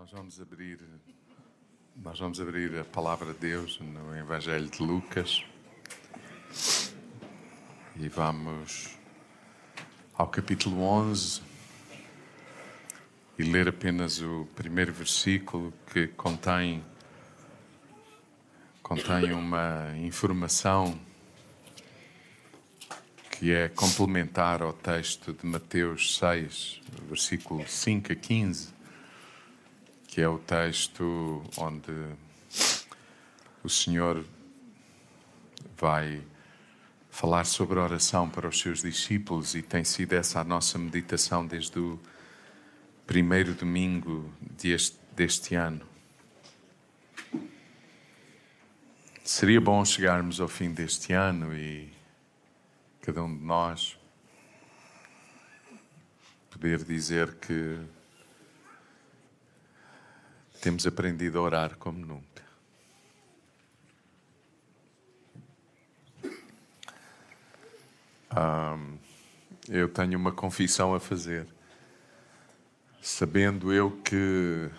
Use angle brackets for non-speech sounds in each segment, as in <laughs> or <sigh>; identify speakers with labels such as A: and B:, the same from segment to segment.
A: Nós vamos abrir, nós vamos abrir a palavra de Deus no Evangelho de Lucas. E vamos ao capítulo 11 e ler apenas o primeiro versículo que contém contém uma informação que é complementar ao texto de Mateus 6, versículo 5 a 15 que é o texto onde o Senhor vai falar sobre a oração para os seus discípulos e tem sido essa a nossa meditação desde o primeiro domingo deste, deste ano. Seria bom chegarmos ao fim deste ano e cada um de nós poder dizer que temos aprendido a orar como nunca. Eu tenho uma confissão a fazer, sabendo eu que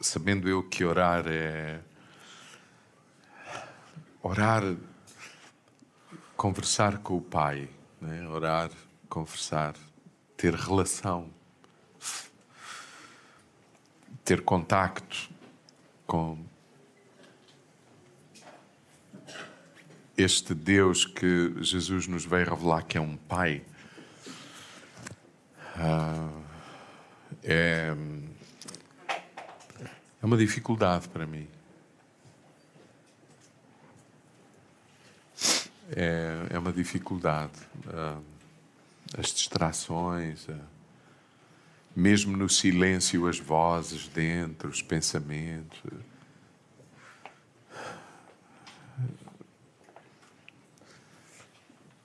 A: sabendo eu que orar é orar, conversar com o Pai né? orar, conversar, ter relação, ter contacto com este Deus que Jesus nos veio revelar que é um Pai. Uh, é, é uma dificuldade para mim. É, é uma dificuldade. Uh, as distrações, uh, mesmo no silêncio, as vozes dentro, os pensamentos.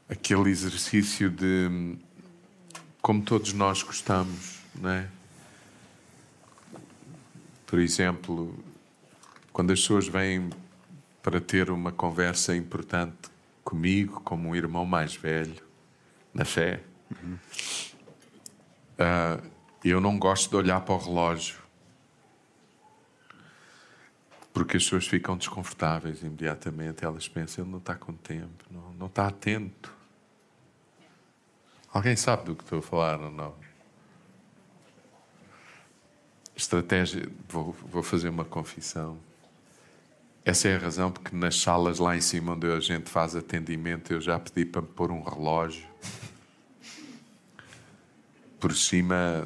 A: Aquele exercício de, como todos nós gostamos, não é? Por exemplo, quando as pessoas vêm para ter uma conversa importante comigo como um irmão mais velho na fé. Uhum. Uh, eu não gosto de olhar para o relógio porque as pessoas ficam desconfortáveis imediatamente. Elas pensam, ele não está com tempo, não, não está atento. Alguém sabe do que estou a falar ou não? Estratégia, vou, vou fazer uma confissão. Essa é a razão porque nas salas lá em cima onde a gente faz atendimento eu já pedi para me pôr um relógio por cima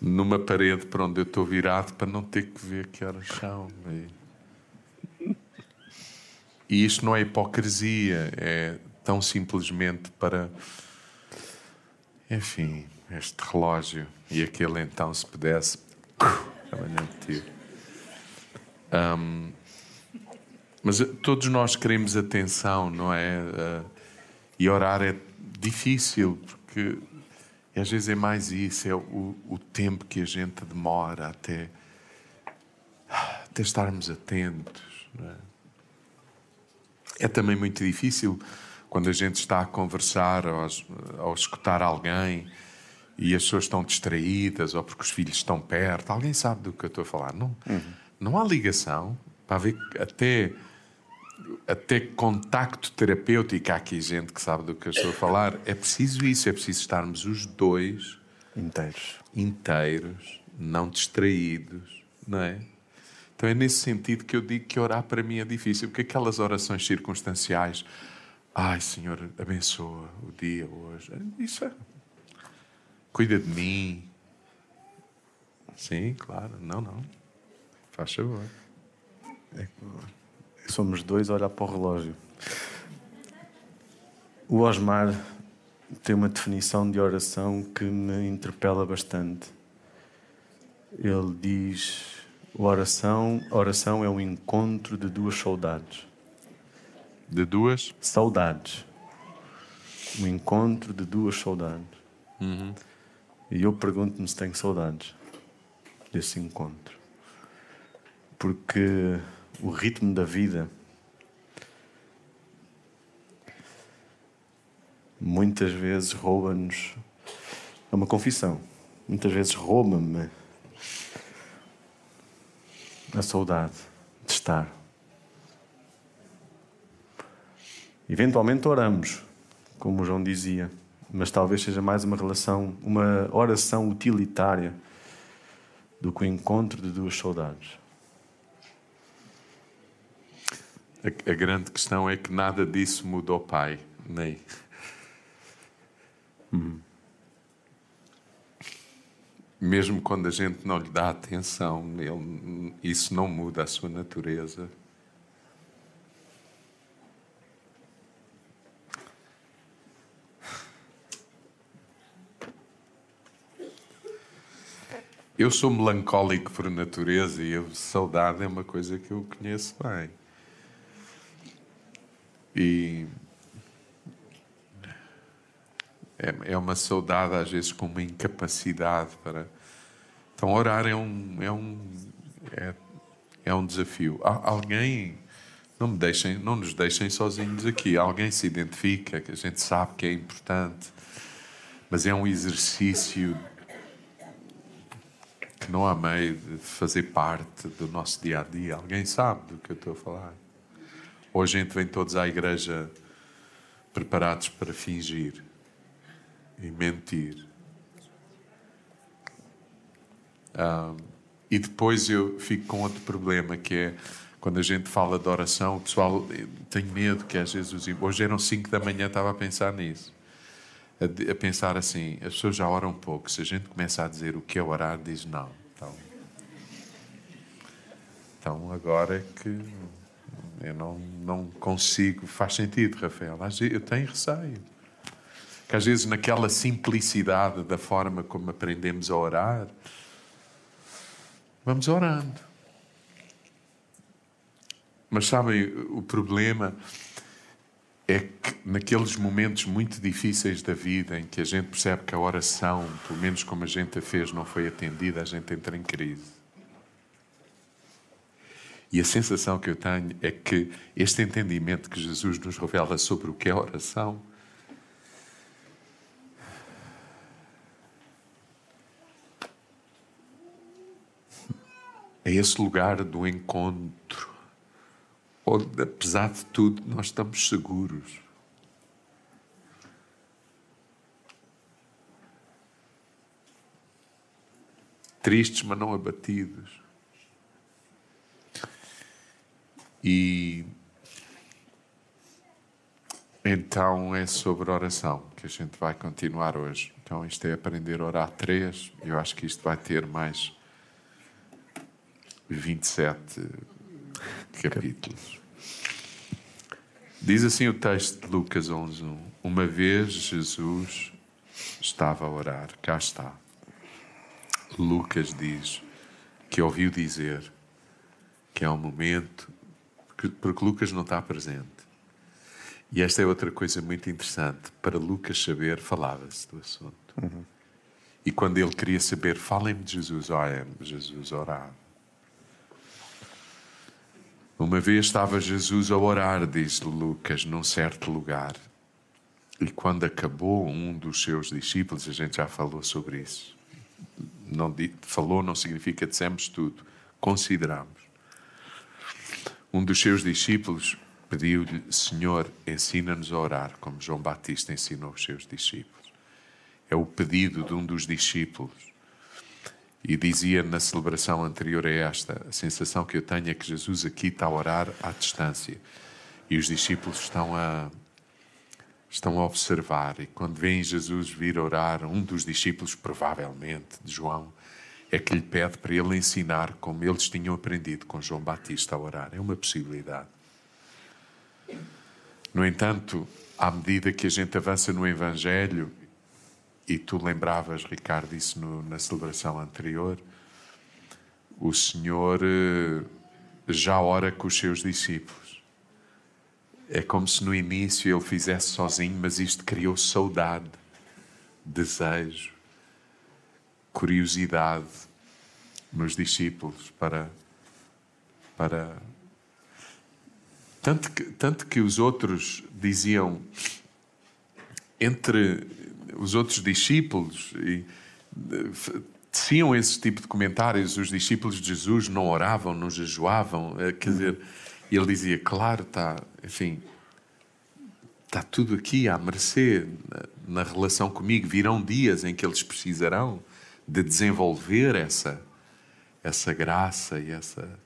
A: numa parede para onde eu estou virado para não ter que ver que horas são. E isto não é hipocrisia, é tão simplesmente para. Enfim, este relógio e aquele então, se pudesse, <laughs> amanhã tiro. Um, mas todos nós queremos atenção, não é? Uh, e orar é difícil, porque às vezes é mais isso, é o, o tempo que a gente demora até, até estarmos atentos. É? é? também muito difícil quando a gente está a conversar ou a, ou a escutar alguém e as pessoas estão distraídas ou porque os filhos estão perto. Alguém sabe do que eu estou a falar? Não, uhum. não há ligação para ver até até contacto terapêutico. Há aqui gente que sabe do que eu estou a falar. É preciso isso, é preciso estarmos os dois
B: inteiros,
A: inteiros, não distraídos, não é? Então é nesse sentido que eu digo que orar para mim é difícil, porque aquelas orações circunstanciais, ai Senhor, abençoa o dia hoje, isso é Cuida de mim. Sim, claro. Não, não. Faz favor.
B: É, somos dois a olhar para o relógio. O Osmar tem uma definição de oração que me interpela bastante. Ele diz: a oração, a oração é o encontro de duas saudades.
A: De duas?
B: Saudades. O encontro de duas saudades. Uhum. E eu pergunto-me se tenho saudades desse encontro. Porque o ritmo da vida. Muitas vezes rouba-nos. É uma confissão. Muitas vezes rouba-me a saudade de estar. Eventualmente oramos, como o João dizia, mas talvez seja mais uma relação, uma oração utilitária do que o encontro de duas saudades.
A: A, a grande questão é que nada disso mudou Pai, nem. Hum. Mesmo quando a gente não lhe dá atenção, ele, isso não muda a sua natureza. Eu sou melancólico por natureza e a saudade é uma coisa que eu conheço bem. E é, é uma saudade, às vezes, com uma incapacidade para. Então, orar é um, é um, é, é um desafio. Alguém. Não, me deixem, não nos deixem sozinhos aqui. Alguém se identifica, que a gente sabe que é importante, mas é um exercício que não há meio de fazer parte do nosso dia a dia. Alguém sabe do que eu estou a falar? Ou a gente vem todos à igreja preparados para fingir e mentir. Um, e depois eu fico com outro problema que é quando a gente fala de oração, o pessoal tem medo que às vezes os... hoje eram 5 da manhã estava a pensar nisso a, a, pensar assim: as pessoas já oram um pouco. Se a gente começa a dizer o que é orar, diz não. Então, então agora é que eu não, não consigo. Faz sentido, Rafael. Eu tenho receio. Que às vezes, naquela simplicidade da forma como aprendemos a orar, vamos orando. Mas sabem, o problema é que naqueles momentos muito difíceis da vida em que a gente percebe que a oração, pelo menos como a gente a fez, não foi atendida, a gente entra em crise. E a sensação que eu tenho é que este entendimento que Jesus nos revela sobre o que é oração é esse lugar do encontro onde, apesar de tudo, nós estamos seguros. Tristes, mas não abatidos. E então é sobre oração que a gente vai continuar hoje. Então isto é aprender a orar três. Eu acho que isto vai ter mais 27 capítulos. Diz assim o texto de Lucas 11:1. Uma vez Jesus estava a orar, cá está. Lucas diz que ouviu dizer que é um momento, porque Lucas não está presente. E esta é outra coisa muito interessante. Para Lucas saber, falava-se do assunto. Uhum. E quando ele queria saber, falem-me de Jesus, olha, Jesus orava. Uma vez estava Jesus a orar, diz Lucas, num certo lugar. E quando acabou, um dos seus discípulos, a gente já falou sobre isso. Não, falou não significa dissemos tudo, consideramos. Um dos seus discípulos pediu-lhe: Senhor, ensina-nos a orar, como João Batista ensinou os seus discípulos. É o pedido de um dos discípulos. E dizia na celebração anterior a esta, a sensação que eu tenho é que Jesus aqui está a orar à distância. E os discípulos estão a, estão a observar. E quando veem Jesus vir orar, um dos discípulos, provavelmente, de João, é que lhe pede para ele ensinar como eles tinham aprendido com João Batista a orar. É uma possibilidade. No entanto, à medida que a gente avança no Evangelho, e tu lembravas, Ricardo, isso no, na celebração anterior, o Senhor eh, já ora com os seus discípulos. É como se no início ele fizesse sozinho, mas isto criou saudade, desejo, curiosidade nos discípulos para, para Tanto que, tanto que os outros diziam, entre os outros discípulos, e, teciam esse tipo de comentários. Os discípulos de Jesus não oravam, não jejuavam. Eh, quer dizer, ele dizia, claro, está, enfim, está tudo aqui à mercê na, na relação comigo. Virão dias em que eles precisarão de desenvolver essa, essa graça e essa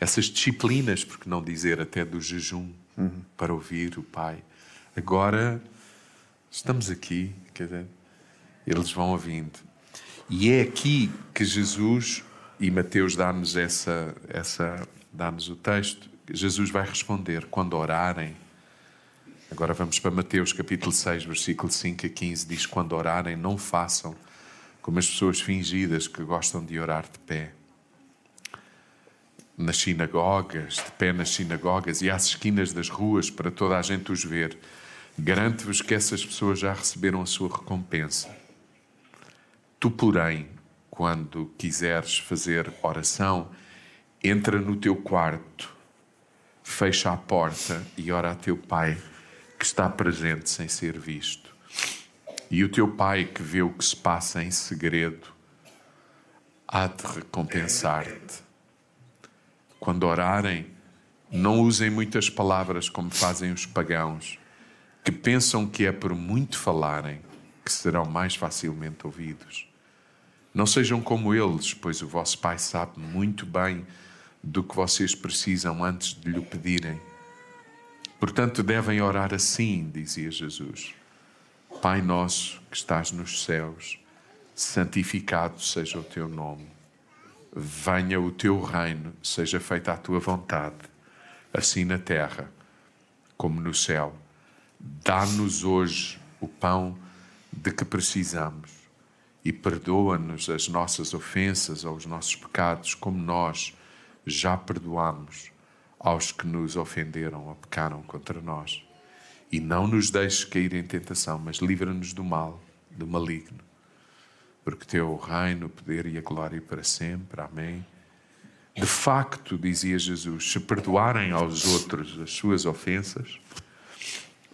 A: essas disciplinas, porque não dizer até do jejum, uhum. para ouvir o Pai. Agora estamos aqui, quer dizer, eles vão ouvindo. E é aqui que Jesus, e Mateus dá-nos essa, essa dá-nos o texto, Jesus vai responder quando orarem. Agora vamos para Mateus capítulo 6, versículo 5 a 15, diz: Quando orarem, não façam como as pessoas fingidas que gostam de orar de pé nas sinagogas, de pé nas sinagogas e às esquinas das ruas para toda a gente os ver. Garanto-vos que essas pessoas já receberam a sua recompensa. Tu, porém, quando quiseres fazer oração, entra no teu quarto, fecha a porta e ora a teu pai que está presente sem ser visto. E o teu pai que vê o que se passa em segredo há de recompensar-te quando orarem, não usem muitas palavras como fazem os pagãos, que pensam que é por muito falarem que serão mais facilmente ouvidos. Não sejam como eles, pois o vosso Pai sabe muito bem do que vocês precisam antes de lhe pedirem. Portanto, devem orar assim, dizia Jesus: Pai nosso que estás nos céus, santificado seja o teu nome venha o teu reino, seja feita a tua vontade, assim na terra como no céu. Dá-nos hoje o pão de que precisamos e perdoa-nos as nossas ofensas ou os nossos pecados, como nós já perdoamos aos que nos ofenderam ou pecaram contra nós. E não nos deixes cair em tentação, mas livra-nos do mal, do maligno porque teu reino, o poder e a glória para sempre. Amém. De facto, dizia Jesus, se perdoarem aos outros as suas ofensas,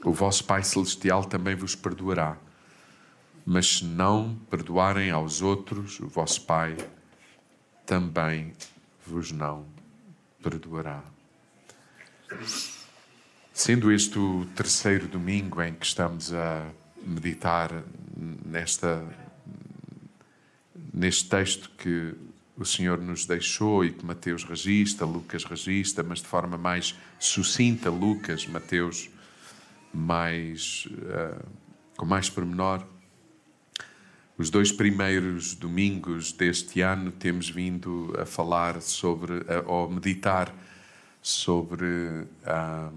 A: o vosso Pai Celestial também vos perdoará. Mas se não perdoarem aos outros, o vosso Pai também vos não perdoará. Sendo este o terceiro domingo em que estamos a meditar nesta neste texto que o Senhor nos deixou e que Mateus registra, Lucas registra, mas de forma mais sucinta, Lucas, Mateus mais, uh, com mais pormenor. Os dois primeiros domingos deste ano temos vindo a falar sobre, ou meditar sobre uh,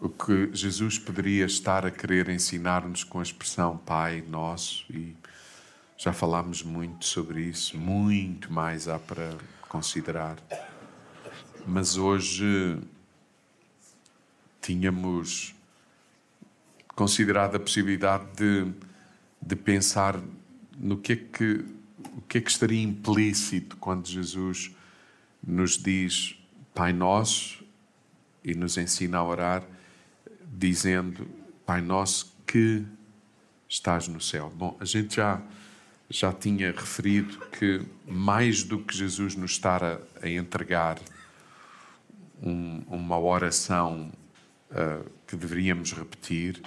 A: o que Jesus poderia estar a querer ensinar-nos com a expressão Pai Nosso e já falámos muito sobre isso, muito mais há para considerar. Mas hoje tínhamos considerado a possibilidade de, de pensar no que é que o que é que estaria implícito quando Jesus nos diz Pai Nosso e nos ensina a orar, dizendo Pai Nosso que estás no céu. Bom, a gente já já tinha referido que, mais do que Jesus nos estar a, a entregar um, uma oração uh, que deveríamos repetir,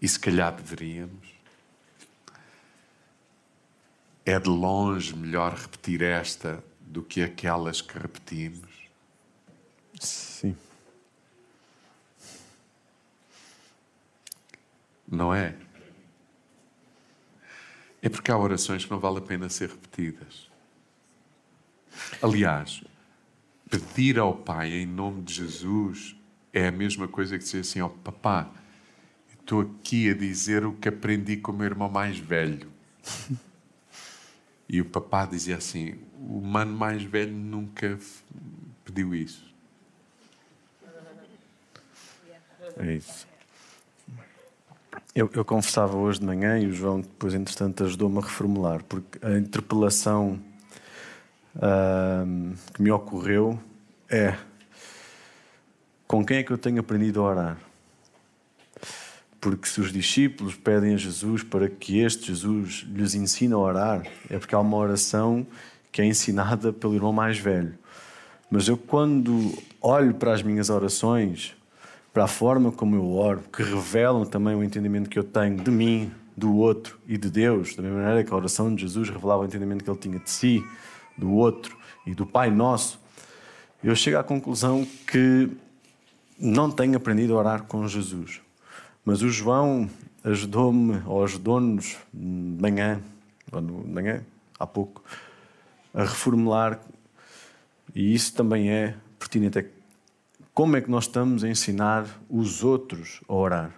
A: e se calhar deveríamos, é de longe melhor repetir esta do que aquelas que repetimos.
B: Sim.
A: Não é? É porque há orações que não vale a pena ser repetidas. Aliás, pedir ao Pai em nome de Jesus é a mesma coisa que dizer assim: ó oh, papá, estou aqui a dizer o que aprendi com o meu irmão mais velho. <laughs> E o papá dizia assim: o mano mais velho nunca pediu isso.
B: É isso. Eu, eu confessava hoje de manhã e o João depois, entretanto, ajudou-me a reformular, porque a interpelação uh, que me ocorreu é com quem é que eu tenho aprendido a orar? Porque se os discípulos pedem a Jesus para que este Jesus lhes ensine a orar, é porque há uma oração que é ensinada pelo irmão mais velho. Mas eu, quando olho para as minhas orações, para a forma como eu oro, que revelam também o entendimento que eu tenho de mim, do outro e de Deus, da mesma maneira que a oração de Jesus revelava o entendimento que ele tinha de si, do outro e do Pai Nosso, eu chego à conclusão que não tenho aprendido a orar com Jesus. Mas o João ajudou-me, ou ajudou-nos de manhã, ou de manhã, há pouco, a reformular, e isso também é pertinente, é como é que nós estamos a ensinar os outros a orar?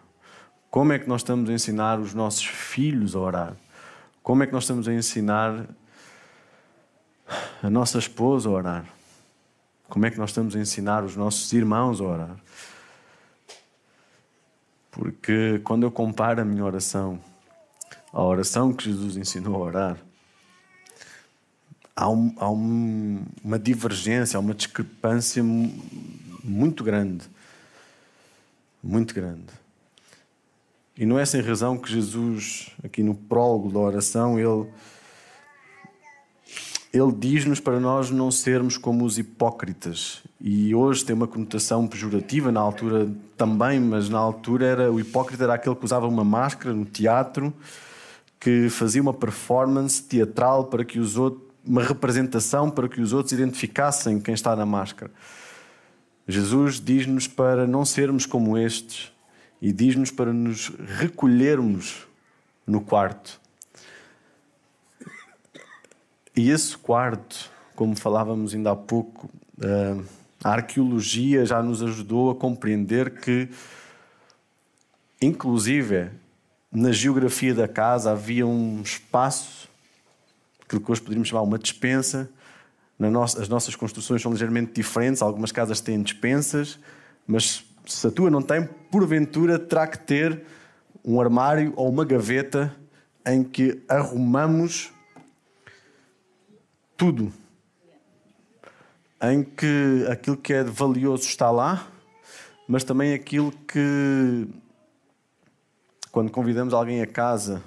B: Como é que nós estamos a ensinar os nossos filhos a orar? Como é que nós estamos a ensinar a nossa esposa a orar? Como é que nós estamos a ensinar os nossos irmãos a orar? Porque quando eu comparo a minha oração à oração que Jesus ensinou a orar, há, um, há um, uma divergência, há uma discrepância muito grande. Muito grande. E não é sem razão que Jesus, aqui no prólogo da oração, ele, ele diz-nos para nós não sermos como os hipócritas. E hoje tem uma conotação pejorativa, na altura também, mas na altura era o hipócrita era aquele que usava uma máscara no teatro, que fazia uma performance teatral para que os outros, uma representação para que os outros identificassem quem está na máscara. Jesus diz-nos para não sermos como estes e diz-nos para nos recolhermos no quarto. E esse quarto, como falávamos ainda há pouco, eh, a arqueologia já nos ajudou a compreender que, inclusive, na geografia da casa havia um espaço, que hoje poderíamos chamar uma dispensa. as nossas construções são ligeiramente diferentes, algumas casas têm dispensas, mas se a tua não tem, porventura terá que ter um armário ou uma gaveta em que arrumamos tudo. Em que aquilo que é valioso está lá, mas também aquilo que, quando convidamos alguém a casa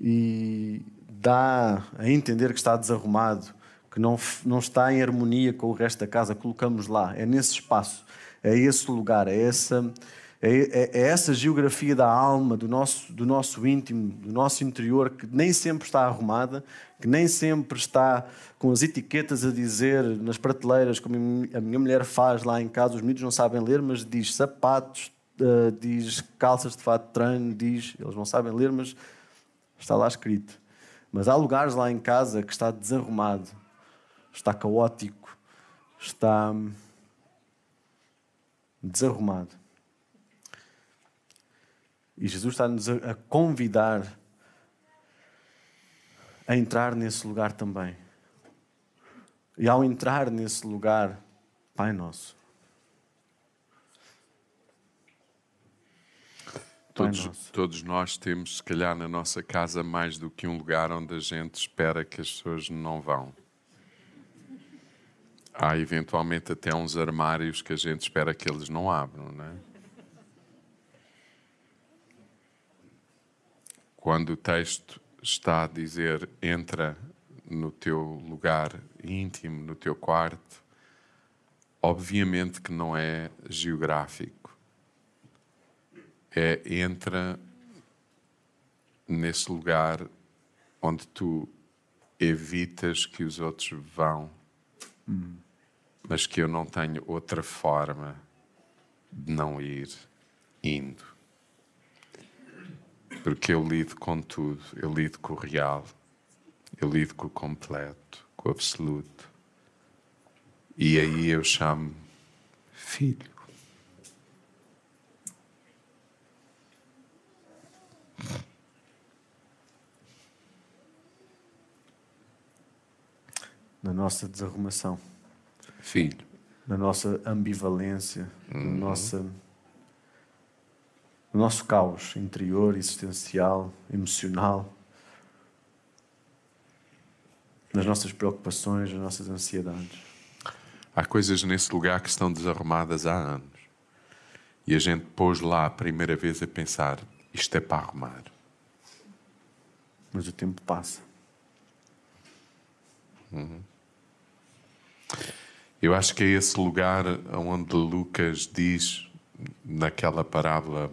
B: e dá a entender que está desarrumado, que não, não está em harmonia com o resto da casa, colocamos lá. É nesse espaço é esse lugar, é essa, é, é, é, essa geografia da alma, do nosso, do nosso íntimo, do nosso interior, que nem sempre está arrumada, que nem sempre está com as etiquetas a dizer nas prateleiras, como a minha mulher faz lá em casa, os miúdos não sabem ler, mas diz sapatos, uh, diz calças de fato de treino, diz, eles não sabem ler, mas está lá escrito. Mas há lugares lá em casa que está desarrumado, está caótico, está desarrumado. E Jesus está-nos a convidar a entrar nesse lugar também. E ao entrar nesse lugar, Pai Nosso.
A: Todos, todos nós temos, se calhar, na nossa casa mais do que um lugar onde a gente espera que as pessoas não vão. Há eventualmente até uns armários que a gente espera que eles não abram, não é? Quando o texto está a dizer entra no teu lugar íntimo, no teu quarto, obviamente que não é geográfico. É entra nesse lugar onde tu evitas que os outros vão. Hum mas que eu não tenho outra forma de não ir indo. Porque eu lido com tudo, eu lido com o real, eu lido com o completo, com o absoluto. E aí eu chamo filho.
B: Na nossa desarrumação
A: filho.
B: Na nossa ambivalência, uhum. na nossa, no nosso caos interior, existencial, emocional, nas nossas preocupações, nas nossas ansiedades.
A: Há coisas nesse lugar que estão desarrumadas há anos. E a gente pôs lá a primeira vez a pensar: isto é para arrumar.
B: Mas o tempo passa.
A: Uhum. Eu acho que é esse lugar onde Lucas diz, naquela parábola,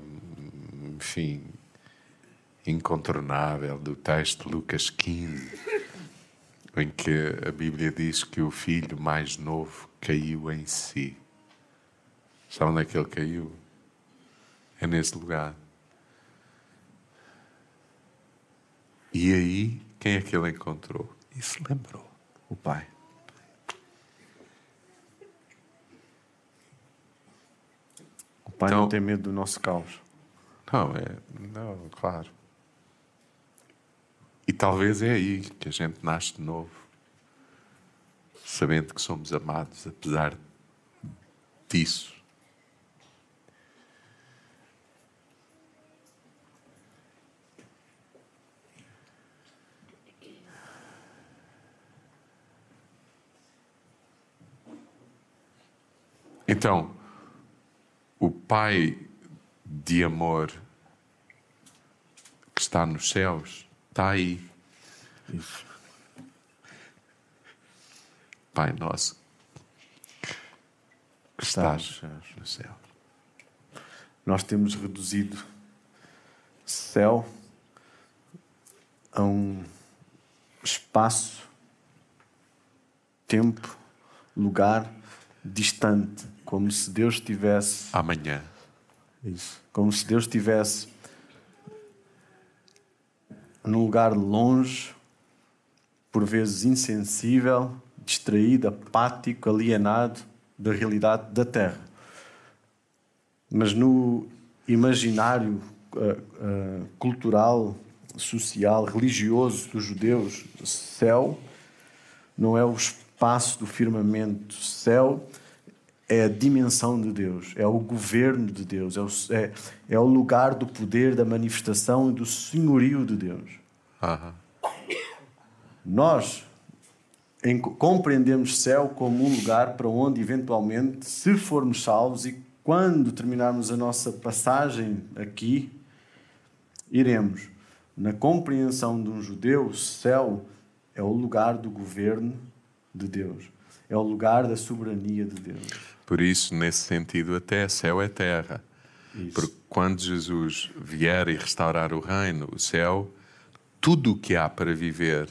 A: enfim, incontornável do texto Lucas 15, em que a Bíblia diz que o filho mais novo caiu em si. Sabe onde é que ele caiu? É nesse lugar. E aí, quem é que ele encontrou? E se lembrou? O pai.
B: O pai então, não tem medo do nosso caos.
A: Não, é. Não, claro. E talvez é aí que a gente nasce de novo, sabendo que somos amados, apesar disso. Então, o Pai de amor que está nos céus está aí. Isso. Pai nosso que estás no céu.
B: Nós temos reduzido céu a um espaço, tempo, lugar distante como se Deus estivesse.
A: Amanhã.
B: Isso. Como se Deus estivesse num lugar longe, por vezes insensível, distraído, apático, alienado da realidade da Terra. Mas no imaginário uh, uh, cultural, social, religioso dos judeus, céu não é o espaço do firmamento. Céu é a dimensão de Deus, é o governo de Deus, é o, é, é o lugar do poder, da manifestação e do senhorio de Deus. Uhum. Nós em, compreendemos céu como um lugar para onde, eventualmente, se formos salvos e quando terminarmos a nossa passagem aqui, iremos. Na compreensão de um judeu, céu é o lugar do governo de Deus, é o lugar da soberania de Deus.
A: Por isso, nesse sentido, até céu é terra. Isso. Porque quando Jesus vier e restaurar o reino, o céu, tudo o que há para viver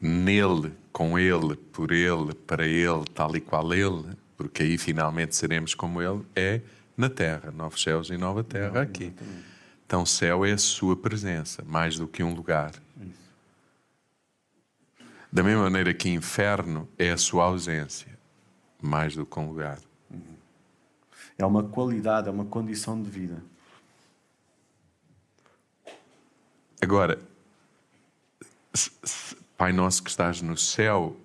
A: nele, com ele, por ele, para ele, tal e qual ele, porque aí finalmente seremos como ele, é na terra, novos céus e nova terra aqui. Então, céu é a sua presença, mais do que um lugar. Da mesma maneira que inferno é a sua ausência mais do que um lugar.
B: É uma qualidade, é uma condição de vida.
A: Agora, Pai Nosso que estás no céu,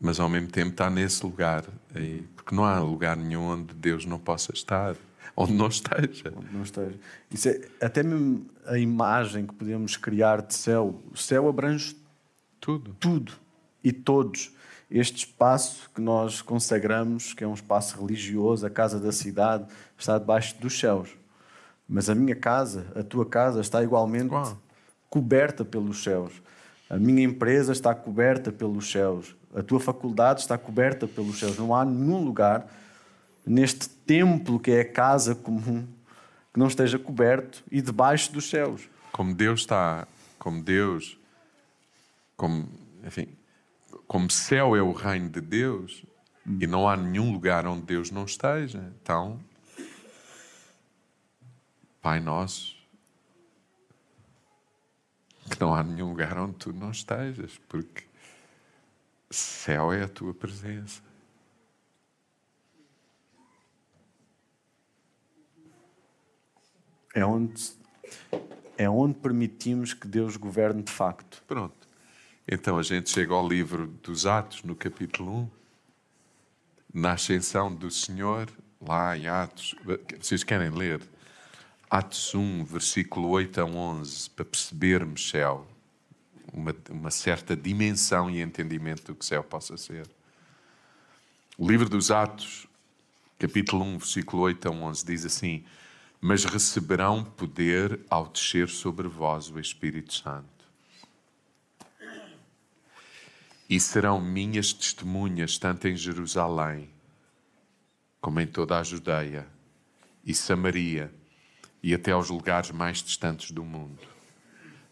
A: mas ao mesmo tempo está nesse lugar aí, porque não há lugar nenhum onde Deus não possa estar, <laughs> onde não esteja.
B: Onde não esteja. Isso é, até mesmo a imagem que podemos criar de céu, o céu abrange tudo, tudo e todos este espaço que nós consagramos, que é um espaço religioso, a casa da cidade, está debaixo dos céus. Mas a minha casa, a tua casa, está igualmente Uau. coberta pelos céus. A minha empresa está coberta pelos céus. A tua faculdade está coberta pelos céus. Não há nenhum lugar neste templo que é a casa comum que não esteja coberto e debaixo dos céus.
A: Como Deus está, como Deus, como, enfim, como céu é o reino de Deus hum. e não há nenhum lugar onde Deus não esteja, então, Pai Nosso, que não há nenhum lugar onde tu não estejas, porque céu é a tua presença.
B: É onde, é onde permitimos que Deus governe de facto.
A: Pronto. Então a gente chega ao livro dos Atos, no capítulo 1, na ascensão do Senhor, lá em Atos. Vocês querem ler? Atos 1, versículo 8 a 11, para percebermos céu, uma, uma certa dimensão e entendimento do que céu possa ser. O livro dos Atos capítulo 1, versículo 8 a 11, diz assim: Mas receberão poder ao descer sobre vós o Espírito Santo. E serão minhas testemunhas, tanto em Jerusalém, como em toda a Judeia e Samaria e até aos lugares mais distantes do mundo.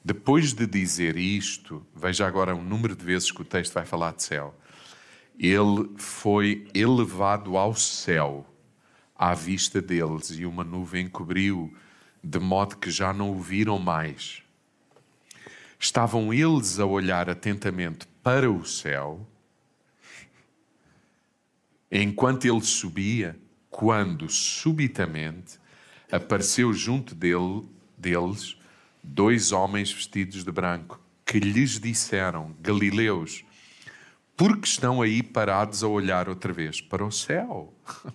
A: Depois de dizer isto, veja agora o número de vezes que o texto vai falar de céu. Ele foi elevado ao céu à vista deles e uma nuvem cobriu, de modo que já não o viram mais. Estavam eles a olhar atentamente para o céu, enquanto ele subia, quando subitamente apareceu junto dele, deles dois homens vestidos de branco, que lhes disseram: Galileus, por que estão aí parados a olhar outra vez para o céu? <laughs>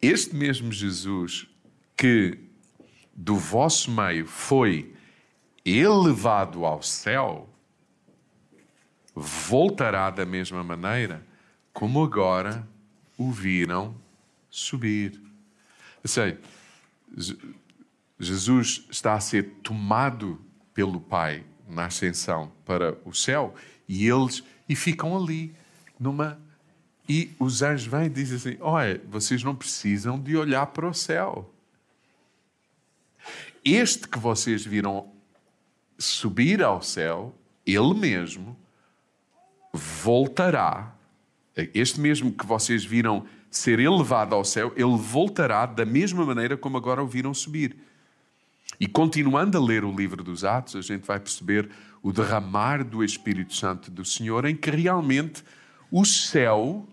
A: Este mesmo Jesus que do vosso meio foi elevado ao céu, voltará da mesma maneira como agora o viram subir. Eu sei, Jesus está a ser tomado pelo Pai na ascensão para o céu e eles e ficam ali numa e os anjos vêm e dizem assim: Olha, vocês não precisam de olhar para o céu. Este que vocês viram subir ao céu, ele mesmo voltará. Este mesmo que vocês viram ser elevado ao céu, ele voltará da mesma maneira como agora o viram subir. E continuando a ler o livro dos Atos, a gente vai perceber o derramar do Espírito Santo do Senhor, em que realmente o céu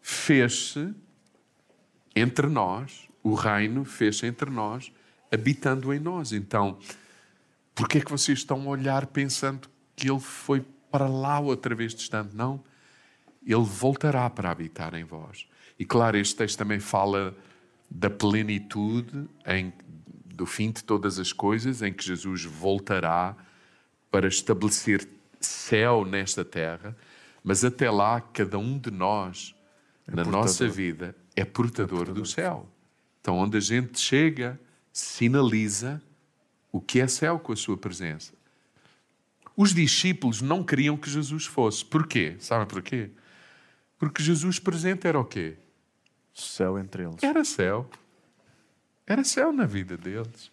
A: fez-se entre nós, o reino fez-se entre nós, habitando em nós. Então, por que é que vocês estão a olhar pensando que ele foi para lá outra vez distante? Não. Ele voltará para habitar em vós. E claro, este texto também fala da plenitude em, do fim de todas as coisas, em que Jesus voltará para estabelecer céu nesta terra, mas até lá, cada um de nós, é na portador. nossa vida, é portador, é portador do céu. Então, onde a gente chega, sinaliza o que é céu com a sua presença. Os discípulos não queriam que Jesus fosse. Porquê? Sabem porquê? Porque Jesus presente era o quê?
B: Céu entre eles.
A: Era céu. Era céu na vida deles.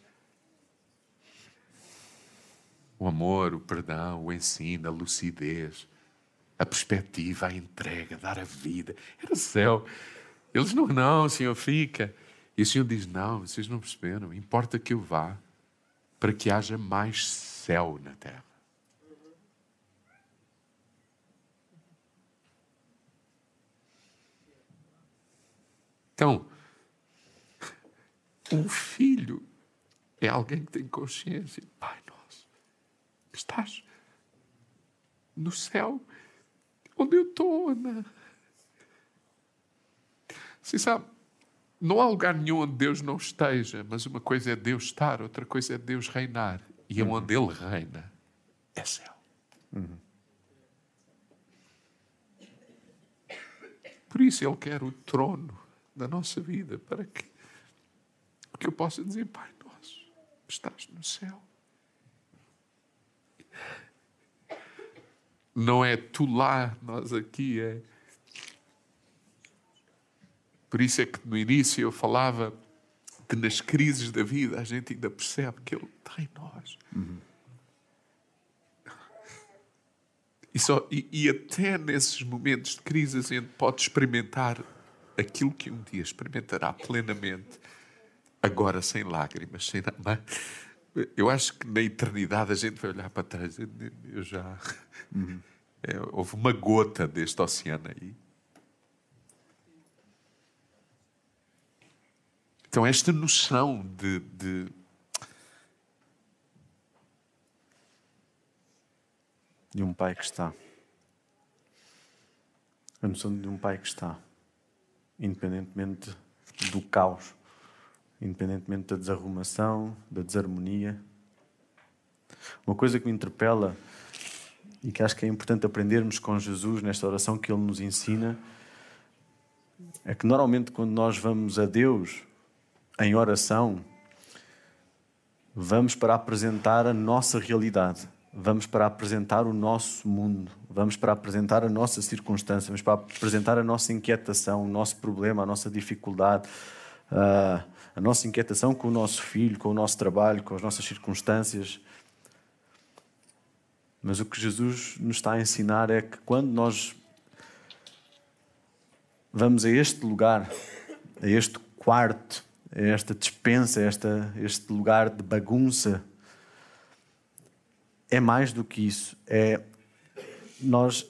A: O amor, o perdão, o ensino, a lucidez, a perspectiva, a entrega, dar a vida. Era céu. Eles não, não, Senhor, fica. E o Senhor diz: Não, vocês não perceberam. Importa que eu vá para que haja mais céu na terra. Então, um filho é alguém que tem consciência. Pai nosso, estás no céu onde eu estou, Ana. Você sabe, não há lugar nenhum onde Deus não esteja, mas uma coisa é Deus estar, outra coisa é Deus reinar. E uhum. onde Ele reina é céu. Uhum. Por isso Ele quer o trono da nossa vida, para que, que eu possa dizer, Pai nosso, estás no céu. Não é tu lá, nós aqui, é. Por isso é que no início eu falava que nas crises da vida a gente ainda percebe que Ele está em nós. Uhum. E, só, e, e, até nesses momentos de crise a gente pode experimentar aquilo que um dia experimentará plenamente, agora sem lágrimas, sem nada. Eu acho que na eternidade a gente vai olhar para trás eu já. Uhum. É, houve uma gota deste oceano aí. Então, esta noção de, de
B: de um pai que está. A noção de um pai que está independentemente do caos, independentemente da desarrumação, da desarmonia. Uma coisa que me interpela e que acho que é importante aprendermos com Jesus nesta oração que ele nos ensina é que normalmente quando nós vamos a Deus em oração, vamos para apresentar a nossa realidade, vamos para apresentar o nosso mundo, vamos para apresentar a nossa circunstância, vamos para apresentar a nossa inquietação, o nosso problema, a nossa dificuldade, a nossa inquietação com o nosso filho, com o nosso trabalho, com as nossas circunstâncias. Mas o que Jesus nos está a ensinar é que quando nós vamos a este lugar, a este quarto, a esta dispensa, a esta, este lugar de bagunça, é mais do que isso. É nós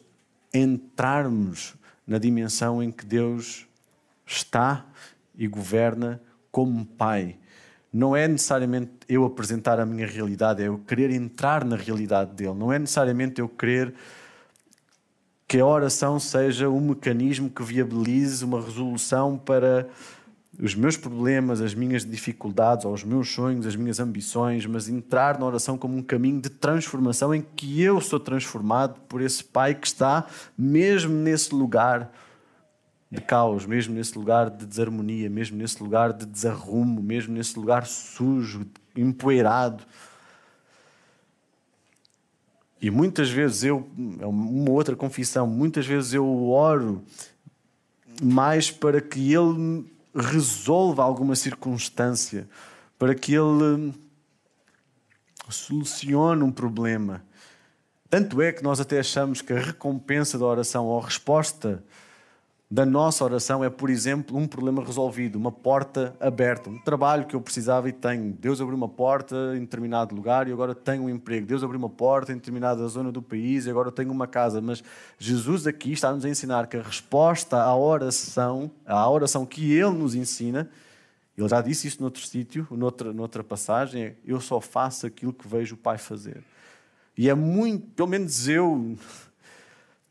B: entrarmos na dimensão em que Deus está e governa como Pai. Não é necessariamente eu apresentar a minha realidade, é eu querer entrar na realidade dele. Não é necessariamente eu querer que a oração seja um mecanismo que viabilize uma resolução para os meus problemas, as minhas dificuldades, ou os meus sonhos, as minhas ambições, mas entrar na oração como um caminho de transformação em que eu sou transformado por esse Pai que está mesmo nesse lugar de caos, mesmo nesse lugar de desarmonia, mesmo nesse lugar de desarrumo, mesmo nesse lugar sujo, empoeirado. E muitas vezes eu, é uma outra confissão, muitas vezes eu oro mais para que Ele resolva alguma circunstância, para que Ele solucione um problema. Tanto é que nós até achamos que a recompensa da oração ou a resposta da nossa oração é, por exemplo, um problema resolvido, uma porta aberta, um trabalho que eu precisava e tenho. Deus abriu uma porta em determinado lugar e agora tenho um emprego. Deus abriu uma porta em determinada zona do país e agora tenho uma casa. Mas Jesus aqui está-nos a ensinar que a resposta à oração, à oração que Ele nos ensina, Ele já disse isso noutro sítio, noutra, noutra passagem, é eu só faço aquilo que vejo o Pai fazer. E é muito, pelo menos eu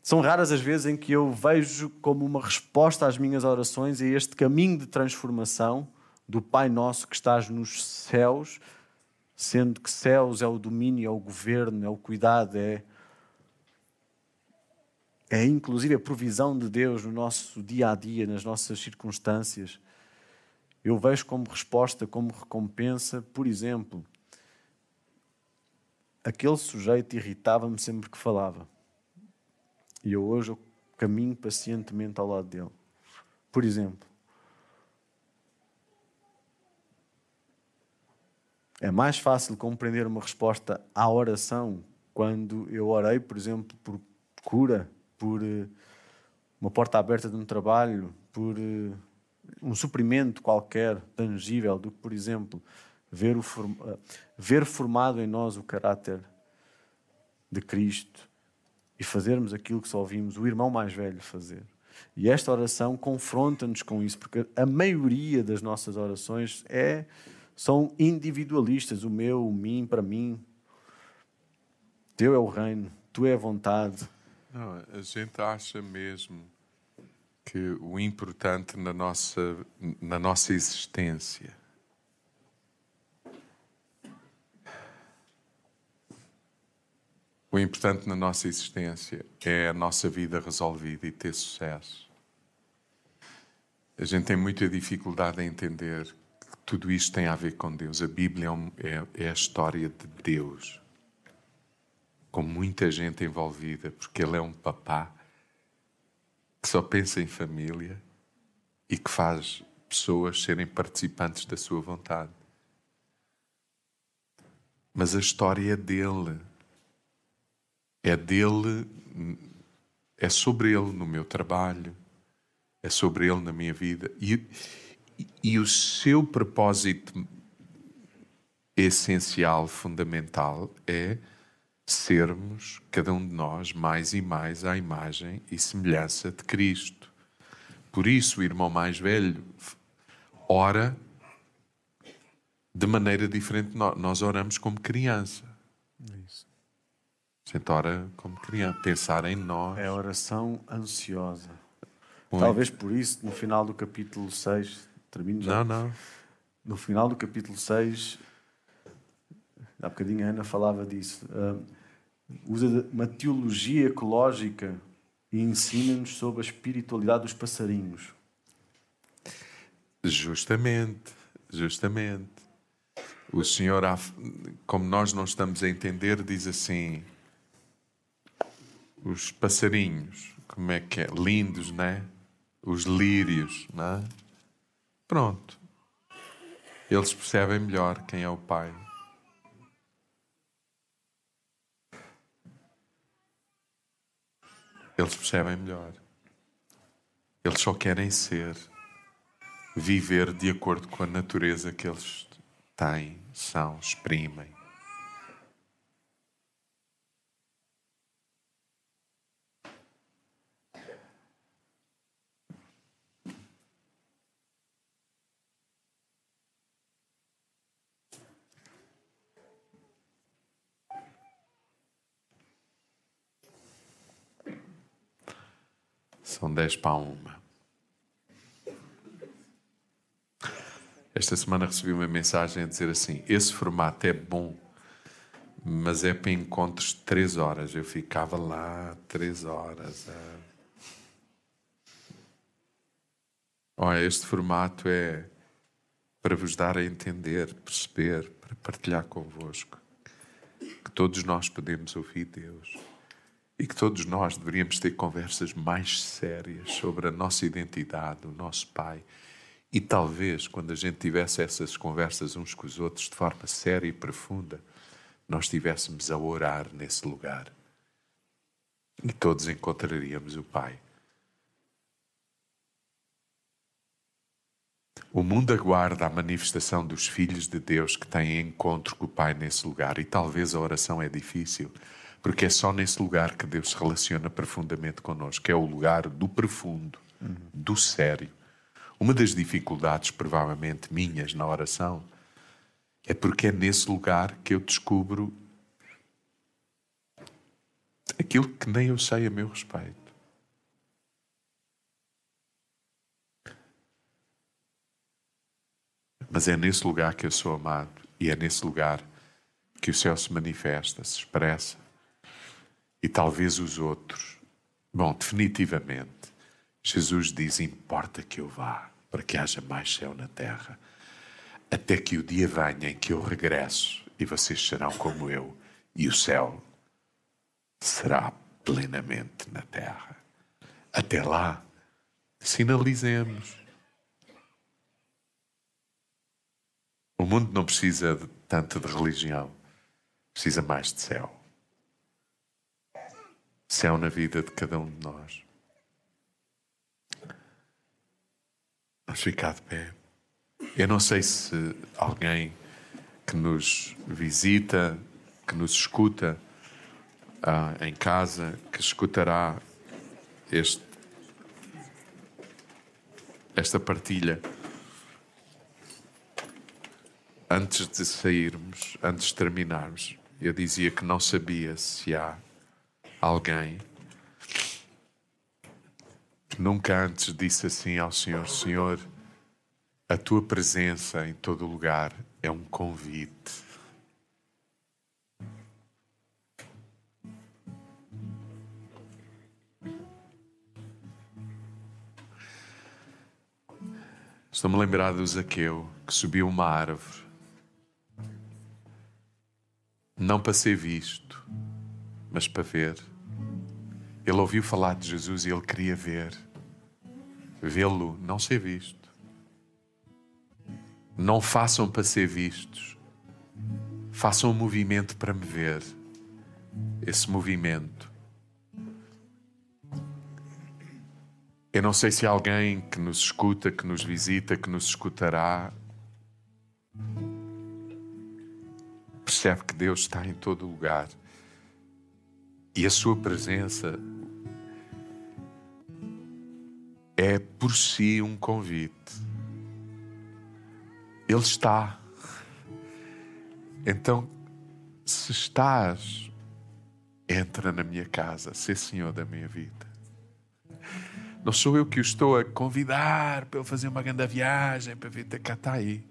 B: são raras as vezes em que eu vejo como uma resposta às minhas orações a este caminho de transformação do Pai Nosso que estás nos céus, sendo que céus é o domínio, é o governo, é o cuidado, é, é inclusive a provisão de Deus no nosso dia a dia, nas nossas circunstâncias. Eu vejo como resposta, como recompensa, por exemplo, aquele sujeito irritava-me sempre que falava. E eu hoje eu caminho pacientemente ao lado dele. Por exemplo, é mais fácil compreender uma resposta à oração quando eu orei, por exemplo, por cura, por uh, uma porta aberta de um trabalho, por uh, um suprimento qualquer tangível, do que, por exemplo, ver, o uh, ver formado em nós o caráter de Cristo e fazermos aquilo que só ouvimos o irmão mais velho fazer. E esta oração confronta-nos com isso, porque a maioria das nossas orações é são individualistas, o meu, o mim, para mim. Teu é o reino, tu é a vontade.
A: Não, a gente acha mesmo que o importante na nossa, na nossa existência O importante na nossa existência é a nossa vida resolvida e ter sucesso. A gente tem muita dificuldade em entender que tudo isto tem a ver com Deus. A Bíblia é, é, é a história de Deus, com muita gente envolvida, porque Ele é um papá que só pensa em família e que faz pessoas serem participantes da sua vontade. Mas a história é dele é dele, é sobre ele no meu trabalho, é sobre ele na minha vida. E, e o seu propósito essencial, fundamental, é sermos, cada um de nós, mais e mais à imagem e semelhança de Cristo. Por isso, o irmão mais velho ora de maneira diferente. Nós oramos como criança. Gente ora como criança, pensar em nós.
B: É oração ansiosa. Muito. Talvez por isso, no final do capítulo 6, termino já.
A: Não, não.
B: No final do capítulo 6, há bocadinho a Ana falava disso, uh, usa uma teologia ecológica e ensina-nos sobre a espiritualidade dos passarinhos.
A: Justamente, justamente. O Senhor, como nós não estamos a entender, diz assim: os passarinhos, como é que é? Lindos, né? Os lírios, né? Pronto. Eles percebem melhor quem é o Pai. Eles percebem melhor. Eles só querem ser, viver de acordo com a natureza que eles têm, são, exprimem. São dez para uma. Esta semana recebi uma mensagem a dizer assim: esse formato é bom, mas é para encontros de três horas. Eu ficava lá três horas. É. Olha, este formato é para vos dar a entender, perceber, para partilhar convosco que todos nós podemos ouvir Deus e que todos nós deveríamos ter conversas mais sérias sobre a nossa identidade, o nosso Pai. E talvez, quando a gente tivesse essas conversas uns com os outros de forma séria e profunda, nós estivéssemos a orar nesse lugar. E todos encontraríamos o Pai. O mundo aguarda a manifestação dos filhos de Deus que têm encontro com o Pai nesse lugar, e talvez a oração é difícil porque é só nesse lugar que Deus se relaciona profundamente connosco, que é o lugar do profundo, uhum. do sério. Uma das dificuldades, provavelmente minhas, na oração, é porque é nesse lugar que eu descubro aquilo que nem eu sei a meu respeito. Mas é nesse lugar que eu sou amado e é nesse lugar que o céu se manifesta, se expressa e talvez os outros. Bom, definitivamente, Jesus diz: importa que eu vá para que haja mais céu na terra, até que o dia venha em que eu regresso e vocês serão como eu, e o céu será plenamente na terra. Até lá, sinalizemos. O mundo não precisa tanto de religião, precisa mais de céu céu na vida de cada um de nós. Vamos ficar de pé. Eu não sei se alguém que nos visita, que nos escuta ah, em casa, que escutará este, esta partilha. Antes de sairmos, antes de terminarmos, eu dizia que não sabia se há alguém que nunca antes disse assim ao Senhor: Senhor, a tua presença em todo lugar é um convite. Estou-me a lembrar do Zaqueu que subiu uma árvore, não para ser visto, mas para ver. Ele ouviu falar de Jesus e ele queria ver. Vê-lo, não ser visto. Não façam para ser vistos. Façam um movimento para me ver. Esse movimento. Eu não sei se alguém que nos escuta, que nos visita, que nos escutará, percebe que Deus está em todo lugar. E a sua presença é por si um convite. Ele está. Então, se estás, entra na minha casa, ser Senhor da minha vida. Não sou eu que o estou a convidar para ele fazer uma grande viagem, para vir cá, está aí.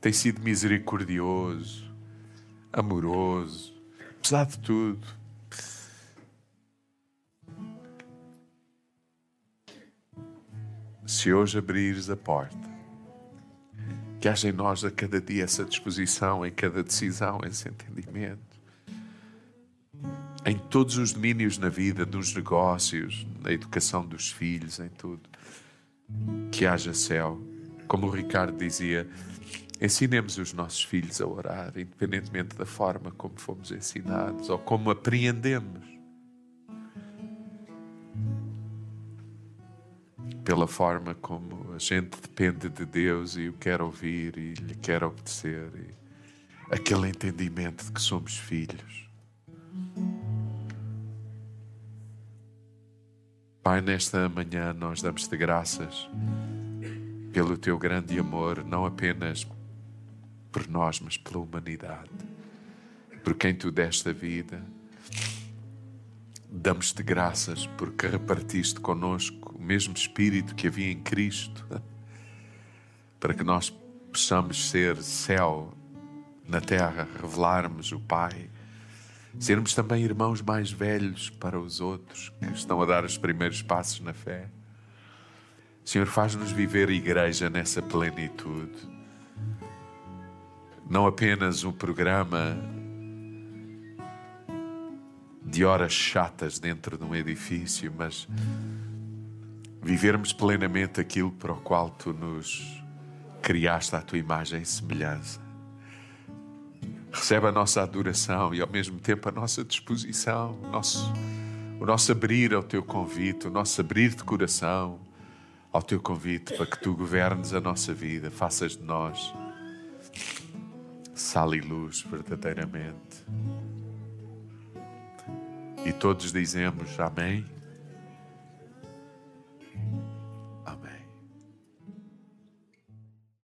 A: Tem sido misericordioso, amoroso, apesar de tudo. Se hoje abrires a porta, Que haja em nós a cada dia essa disposição, em cada decisão, esse entendimento. Em todos os domínios na vida, nos negócios, na educação dos filhos, em tudo. Que haja céu. Como o Ricardo dizia, ensinemos os nossos filhos a orar, independentemente da forma como fomos ensinados ou como apreendemos. Pela forma como a gente depende de Deus e o quer ouvir e lhe quer obedecer. E aquele entendimento de que somos filhos. Pai, nesta manhã nós damos-te graças pelo teu grande amor, não apenas por nós, mas pela humanidade, por quem tu deste a vida. Damos-te graças porque repartiste conosco o mesmo Espírito que havia em Cristo, para que nós possamos ser céu na terra, revelarmos o Pai, sermos também irmãos mais velhos para os outros que estão a dar os primeiros passos na fé. Senhor, faz-nos viver a igreja nessa plenitude. Não apenas um programa de horas chatas dentro de um edifício, mas vivermos plenamente aquilo para o qual tu nos criaste à tua imagem e semelhança. Recebe a nossa adoração e ao mesmo tempo a nossa disposição, o nosso, o nosso abrir ao teu convite, o nosso abrir de coração ao teu convite para que tu governes a nossa vida, faças de nós sal e luz verdadeiramente. E todos dizemos amém. Amém.